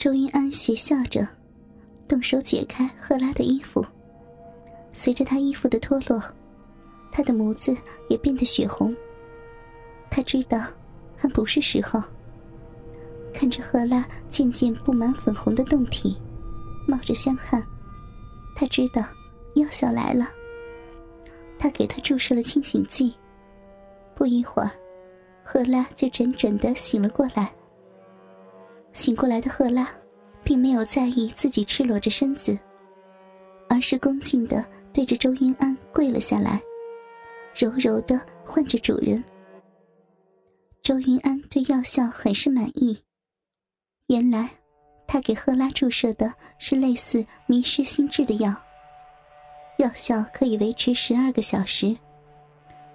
周云安邪笑着，动手解开赫拉的衣服。随着他衣服的脱落，他的眸子也变得血红。他知道，还不是时候。看着赫拉渐渐布满粉红的胴体，冒着香汗，他知道药效来了。他给他注射了清醒剂，不一会儿，赫拉就辗转的醒了过来。醒过来的赫拉，并没有在意自己赤裸着身子，而是恭敬的对着周云安跪了下来，柔柔的唤着主人。周云安对药效很是满意。原来，他给赫拉注射的是类似迷失心智的药，药效可以维持十二个小时。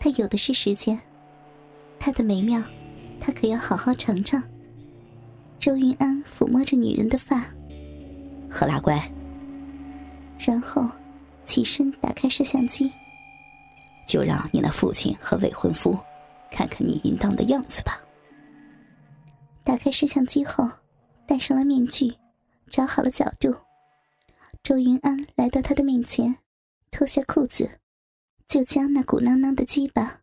他有的是时间，他的美妙，他可要好好尝尝。周云安抚摸着女人的发，赫拉乖。然后，起身打开摄像机，就让你那父亲和未婚夫，看看你淫荡的样子吧。打开摄像机后。戴上了面具，找好了角度。周云安来到他的面前，脱下裤子，就将那鼓囊囊的鸡巴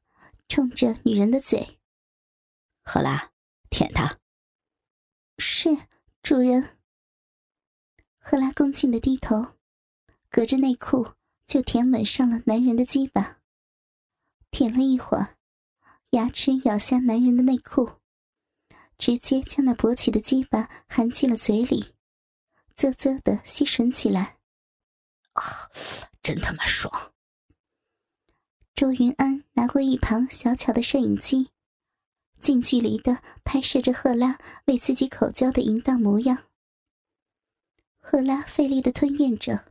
冲着女人的嘴。赫拉，舔他。是主人。赫拉恭敬的低头，隔着内裤就舔吻上了男人的鸡巴。舔了一会儿，牙齿咬下男人的内裤。直接将那勃起的鸡巴含进了嘴里，啧啧的吸吮起来。啊，真他妈爽！周云安拿过一旁小巧的摄影机，近距离的拍摄着赫拉为自己口交的淫荡模样。赫拉费力的吞咽着，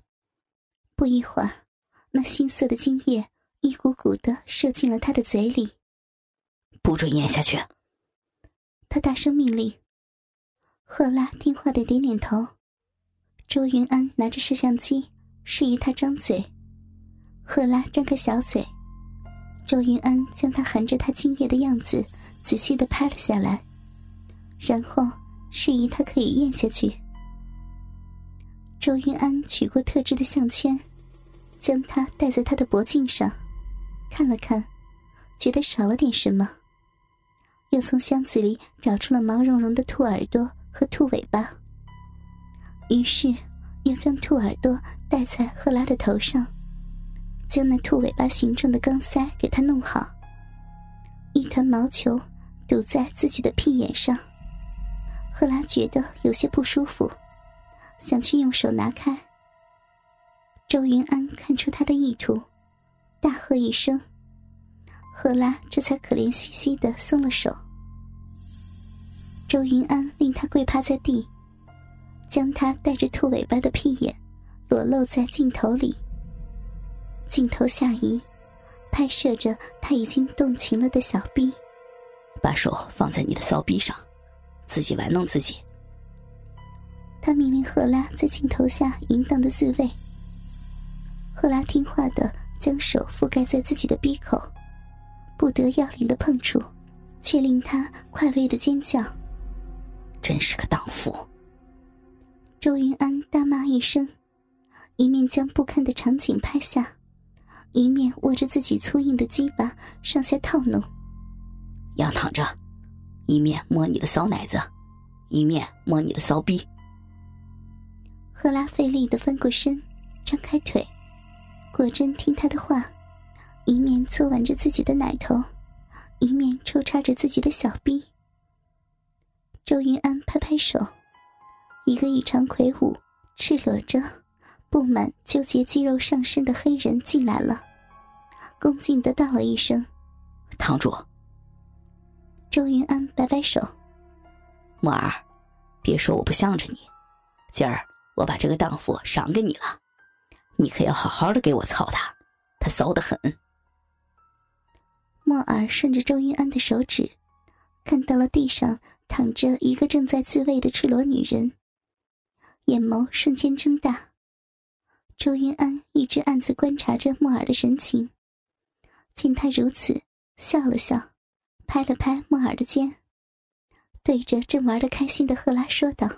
不一会儿，那腥涩的精液一股股的射进了他的嘴里。不准咽下去！他大声命令，赫拉听话的点点头。周云安拿着摄像机，示意他张嘴。赫拉张开小嘴，周云安将他含着他精液的样子仔细的拍了下来，然后示意他可以咽下去。周云安取过特制的项圈，将它戴在他的脖颈上，看了看，觉得少了点什么。又从箱子里找出了毛茸茸的兔耳朵和兔尾巴，于是又将兔耳朵戴在赫拉的头上，将那兔尾巴形状的钢塞给他弄好。一团毛球堵在自己的屁眼上，赫拉觉得有些不舒服，想去用手拿开。周云安看出他的意图，大喝一声。赫拉这才可怜兮兮的松了手。周云安令他跪趴在地，将他带着兔尾巴的屁眼裸露在镜头里。镜头下移，拍摄着他已经动情了的小臂。把手放在你的骚逼上，自己玩弄自己。他命令赫拉在镜头下淫荡的自慰。赫拉听话的将手覆盖在自己的鼻口。不得要领的碰触，却令他快慰的尖叫。真是个荡妇！周云安大骂一声，一面将不堪的场景拍下，一面握着自己粗硬的鸡巴上下套弄。仰躺着，一面摸你的骚奶子，一面摸你的骚逼。赫拉费力的翻过身，张开腿，果真听他的话。一面搓挽着自己的奶头，一面抽插着自己的小臂。周云安拍拍手，一个异常魁梧、赤裸着、布满纠结肌肉上身的黑人进来了，恭敬的道了一声：“堂主。”周云安摆摆手：“木儿，别说我不向着你，今儿我把这个荡妇赏给你了，你可要好好的给我操她，他骚得很。”墨儿顺着周云安的手指，看到了地上躺着一个正在自慰的赤裸女人，眼眸瞬间睁大。周云安一直暗自观察着莫尔的神情，见他如此，笑了笑，拍了拍莫尔的肩，对着正玩的开心的赫拉说道：“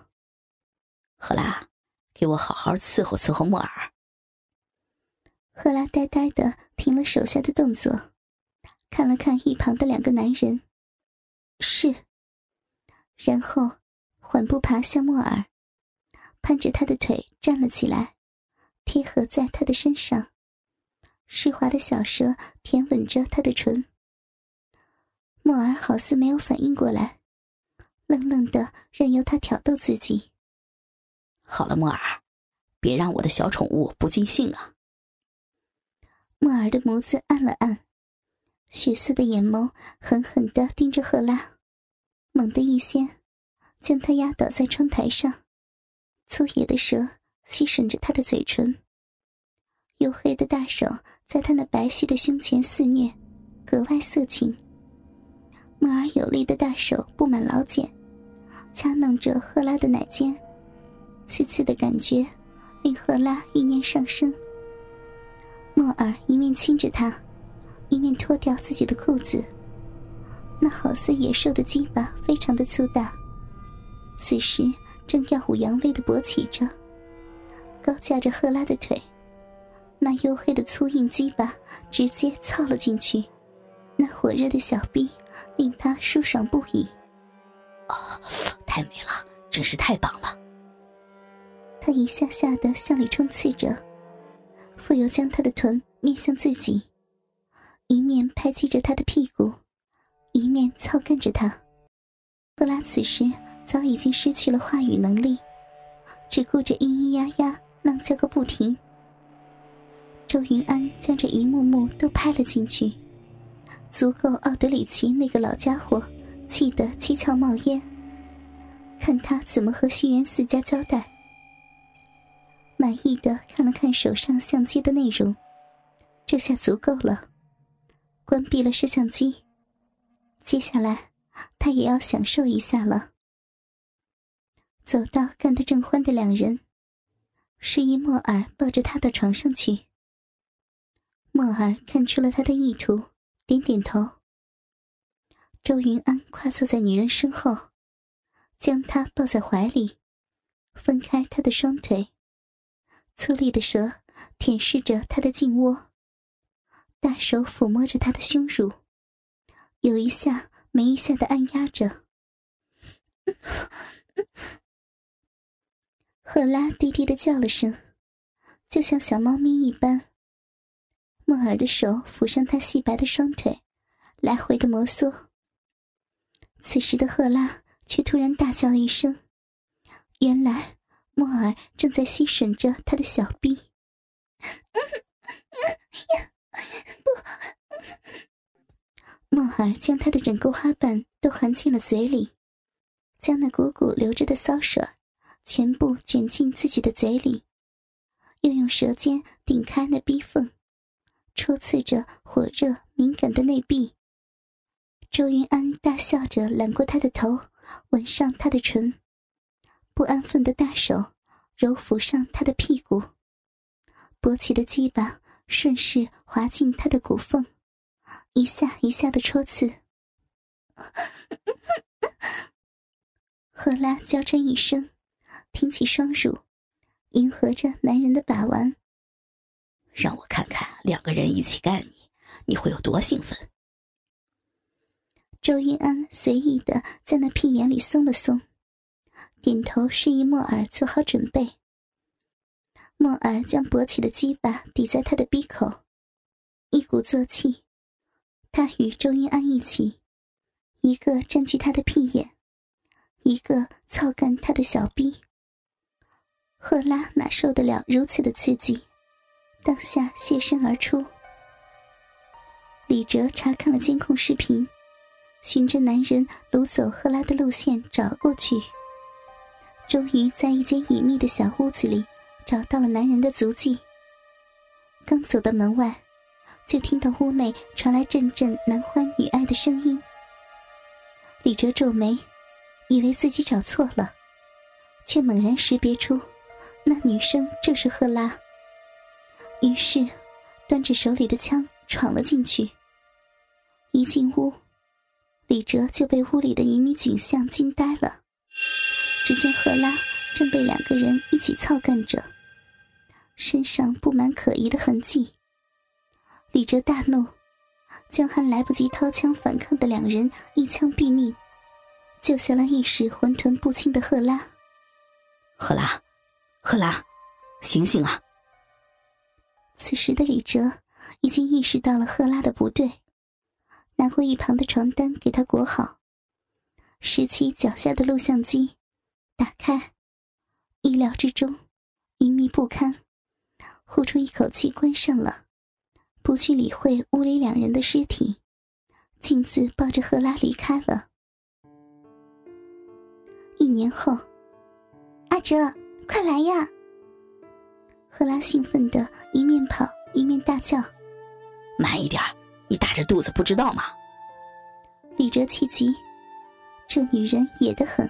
赫拉，给我好好伺候伺候莫尔。赫拉呆呆的停了手下的动作，看了看一旁的两个男人，是。然后缓步爬向莫尔，攀着他的腿站了起来，贴合在他的身上，湿滑的小舌舔吻着他的唇。莫尔好似没有反应过来，愣愣的任由他挑逗自己。好了，莫尔，别让我的小宠物不尽兴啊！莫尔的眸子暗了暗，血色的眼眸狠狠的盯着赫拉，猛地一掀，将她压倒在窗台上，粗野的舌吸吮着她的嘴唇，黝黑的大手在她那白皙的胸前肆虐，格外色情。莫尔有力的大手布满老茧，掐弄着赫拉的奶尖。刺刺的感觉令赫拉欲念上升。莫尔一面亲着她，一面脱掉自己的裤子。那好似野兽的鸡巴非常的粗大，此时正耀武扬威的勃起着，高架着赫拉的腿。那黝黑的粗硬鸡巴直接操了进去，那火热的小臂令他舒爽不已。哦，太美了，真是太棒了。他一下下的向里冲刺着，傅油将他的臀面向自己，一面拍击着他的屁股，一面操干着他。赫拉此时早已经失去了话语能力，只顾着咿咿呀呀浪叫个不停。周云安将这一幕幕都拍了进去，足够奥德里奇那个老家伙气得七窍冒烟，看他怎么和西园四家交代。满意的看了看手上相机的内容，这下足够了。关闭了摄像机，接下来他也要享受一下了。走到干得正欢的两人，示意莫尔抱着他到床上去。莫尔看出了他的意图，点点头。周云安跨坐在女人身后，将她抱在怀里，分开她的双腿。粗粝的舌舔舐着她的颈窝，大手抚摸着她的胸乳，有一下没一下的按压着。赫拉低低的叫了声，就像小猫咪一般。莫尔的手抚上他细白的双腿，来回的摩挲。此时的赫拉却突然大叫一声，原来。莫尔正在吸吮着他的小臂，不，莫尔将他的整个花瓣都含进了嘴里，将那股股流着的骚水全部卷进自己的嘴里，又用舌尖顶开那逼缝，戳刺着火热敏感的内壁。周云安大笑着揽过他的头，吻上他的唇。不安分的大手揉抚上他的屁股，勃起的鸡巴顺势滑进他的骨缝，一下一下的戳刺。赫拉娇嗔一声，挺起双乳，迎合着男人的把玩。让我看看两个人一起干你，你会有多兴奋。周云安随意的在那屁眼里松了松。点头示意莫尔做好准备。莫尔将勃起的鸡巴抵在他的鼻口，一鼓作气。他与周云安一起，一个占据他的屁眼，一个操干他的小臂。赫拉哪受得了如此的刺激，当下现身而出。李哲查看了监控视频，循着男人掳走赫拉的路线找了过去。终于在一间隐秘的小屋子里找到了男人的足迹。刚走到门外，就听到屋内传来阵阵男欢女爱的声音。李哲皱眉，以为自己找错了，却猛然识别出那女生正是赫拉。于是，端着手里的枪闯了进去。一进屋，李哲就被屋里的一幕景象惊呆了。只见赫拉正被两个人一起操干着，身上布满可疑的痕迹。李哲大怒，将还来不及掏枪反抗的两人一枪毙命，救下了一时浑沌不清的赫拉。赫拉，赫拉，醒醒啊！此时的李哲已经意识到了赫拉的不对，拿过一旁的床单给她裹好，拾起脚下的录像机，打开，意料之中，隐秘不堪，呼出一口气关上了，不去理会屋里两人的尸体，径自抱着赫拉离开了。一年后，阿哲，快来呀！赫拉兴奋的一面跑一面大叫：“慢一点，你大着肚子不知道吗？”李哲气急，这女人野得很，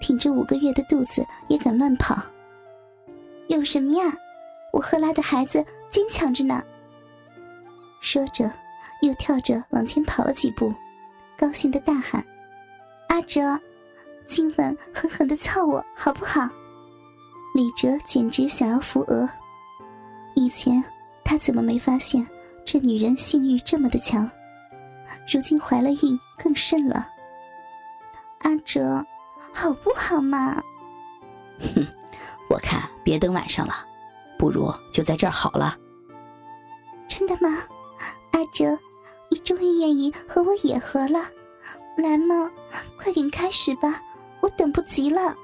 挺着五个月的肚子也敢乱跑，有什么呀？我赫拉的孩子坚强着呢。说着，又跳着往前跑了几步，高兴的大喊：“阿哲，今晚狠狠的操我好不好？”李哲简直想要扶额。以前他怎么没发现这女人性欲这么的强？如今怀了孕更甚了。阿哲，好不好嘛？哼，我看别等晚上了，不如就在这儿好了。真的吗？阿哲，你终于愿意和我野合了？来嘛，快点开始吧，我等不及了。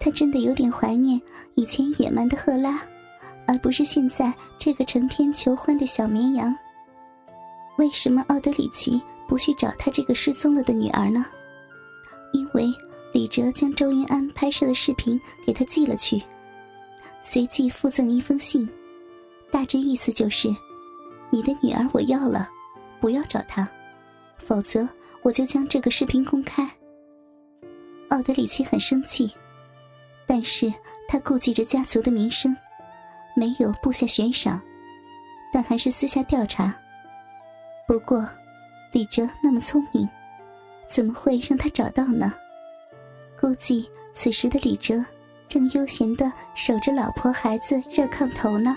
他真的有点怀念以前野蛮的赫拉，而不是现在这个成天求欢的小绵羊。为什么奥德里奇不去找他这个失踪了的女儿呢？因为李哲将周云安拍摄的视频给他寄了去，随即附赠一封信，大致意思就是：你的女儿我要了，不要找她，否则我就将这个视频公开。奥德里奇很生气。但是他顾忌着家族的名声，没有布下悬赏，但还是私下调查。不过，李哲那么聪明，怎么会让他找到呢？估计此时的李哲正悠闲的守着老婆孩子热炕头呢。